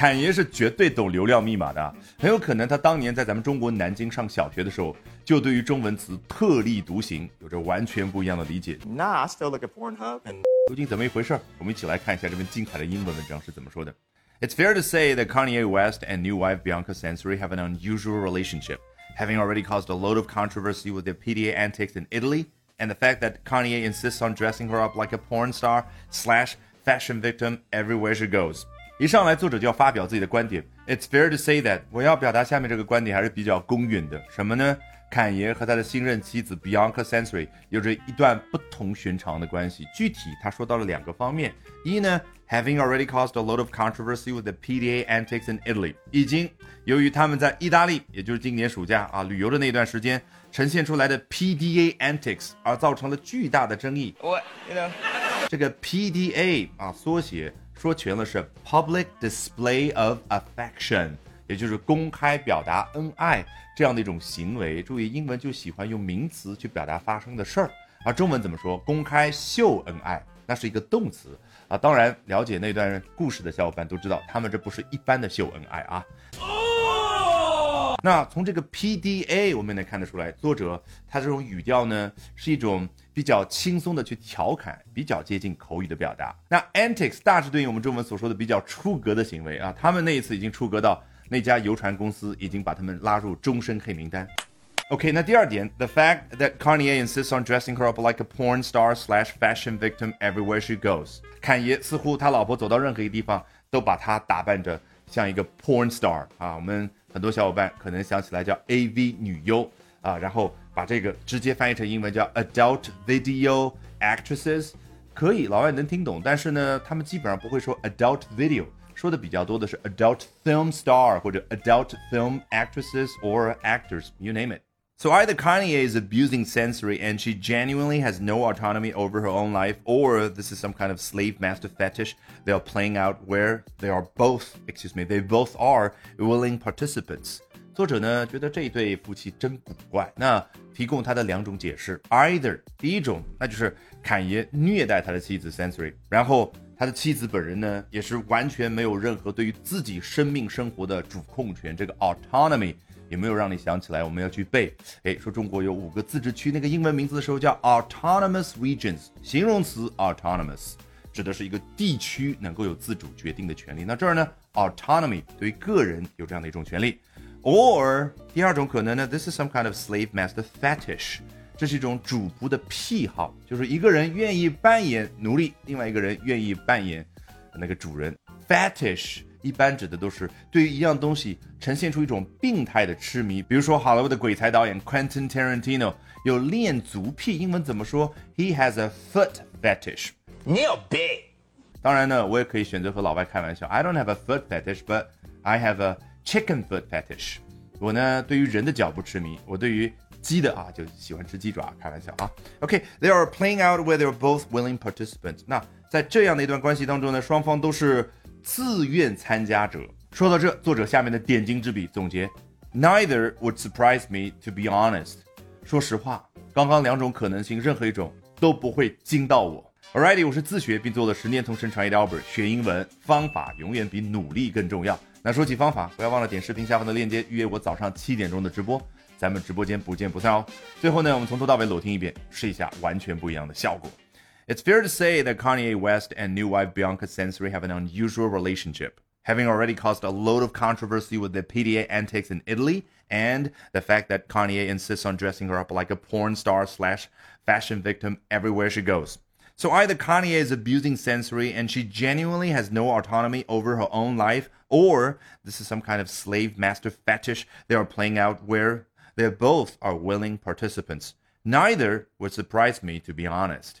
侃爷是绝对懂流量密码的，很有可能他当年在咱们中国南京上小学的时候，就对于中文词特立独行，有着完全不一样的理解。Nah, I still look at Pornhub and 究竟怎么一回事？我们一起来看一下这篇精彩的英文文章是怎么说的。It's fair to say that Kanye West and new wife Bianca Censori have an unusual relationship, having already caused a load of controversy with their PDA antics in Italy, and the fact that Kanye insists on dressing her up like a porn star slash fashion victim everywhere she goes. 一上来作者就要发表自己的观点。It's fair to say that 我要表达下面这个观点还是比较公允的。什么呢？坎爷和他的新任妻子 Bianca Sensory 有着一段不同寻常的关系。具体他说到了两个方面：一呢，having already caused a lot of controversy with the PDA antics in Italy，已经由于他们在意大利，也就是今年暑假啊旅游的那段时间，呈现出来的 PDA antics 而造成了巨大的争议。我，you know，这个 PDA 啊缩写。说全了是 Public Display of Affection，也就是公开表达恩爱这样的一种行为。注意，英文就喜欢用名词去表达发生的事儿，而中文怎么说？公开秀恩爱，那是一个动词啊。当然，了解那段故事的小伙伴都知道，他们这不是一般的秀恩爱啊。那从这个 PDA 我们也能看得出来，作者他这种语调呢是一种比较轻松的去调侃，比较接近口语的表达。那 antics 大致对应我们中文所说的比较出格的行为啊，他们那一次已经出格到那家游船公司已经把他们拉入终身黑名单。OK，那第二点，the fact that Kanye insists on dressing her up like a porn star slash fashion victim everywhere she goes。侃爷似乎他老婆走到任何一个地方都把她打扮着像一个 porn star 啊，我们很多小伙伴可能想起来叫 AV 女优啊，然后把这个直接翻译成英文叫 adult video actresses，可以老外能听懂，但是呢，他们基本上不会说 adult video，说的比较多的是 adult film star 或者 adult film actresses or actors，you name it。So either Kanye is abusing sensory and she genuinely has no autonomy over her own life, or this is some kind of slave master fetish they are playing out where they are both, excuse me, they both are willing participants. 作者呢觉得这一对夫妻真古怪，那提供他的两种解释：either 第一种，那就是侃爷虐待他的妻子 Sensory，然后他的妻子本人呢也是完全没有任何对于自己生命生活的主控权，这个 autonomy。 有没有让你想起来我们要去背？哎，说中国有五个自治区，那个英文名字的时候叫 autonomous regions，形容词 autonomous 指的是一个地区能够有自主决定的权利。那这儿呢，autonomy 对于个人有这样的一种权利。Or 第二种可能呢，this is some kind of slave master fetish，这是一种主仆的癖好，就是一个人愿意扮演奴隶，另外一个人愿意扮演那个主人。Fetish 一般指的都是对于一样东西呈现出一种病态的痴迷，比如说好莱坞的鬼才导演 Quentin Tarantino 有恋足癖，英文怎么说？He has a foot fetish。Neil Big. 当然呢，我也可以选择和老外开玩笑，I don't have a foot fetish, but I have a chicken foot fetish。我呢，对于人的脚不痴迷，我对于鸡的啊就喜欢吃鸡爪，开玩笑啊。OK，they、are playing out where they're both willing participants。那在这样的一段关系当中呢，双方都是自愿参加者。说到这，作者下面的点睛之笔总结：Neither would surprise me, to be honest。说实话，刚刚两种可能性，任何一种都不会惊到我。Already，我是自学并做了十年同声传译的 Albert，学英文方法永远比努力更重要。那说起方法，不要忘了点视频下方的链接，预约我早上七点钟的直播，咱们直播间不见不散哦。最后呢，我们从头到尾裸听一遍，试一下完全不一样的效果。It's fair to say that Kanye West and new wife Bianca Censori have an unusual relationship, having already caused a load of controversy with the PDA antics in Italy and the fact that Kanye insists on dressing her up like a porn star slash fashion victim everywhere she goes. So either Kanye is abusing sensory and she genuinely has no autonomy over her own life, or this is some kind of slave master fetish they are playing out where they both are willing participants. Neither would surprise me, to be honest.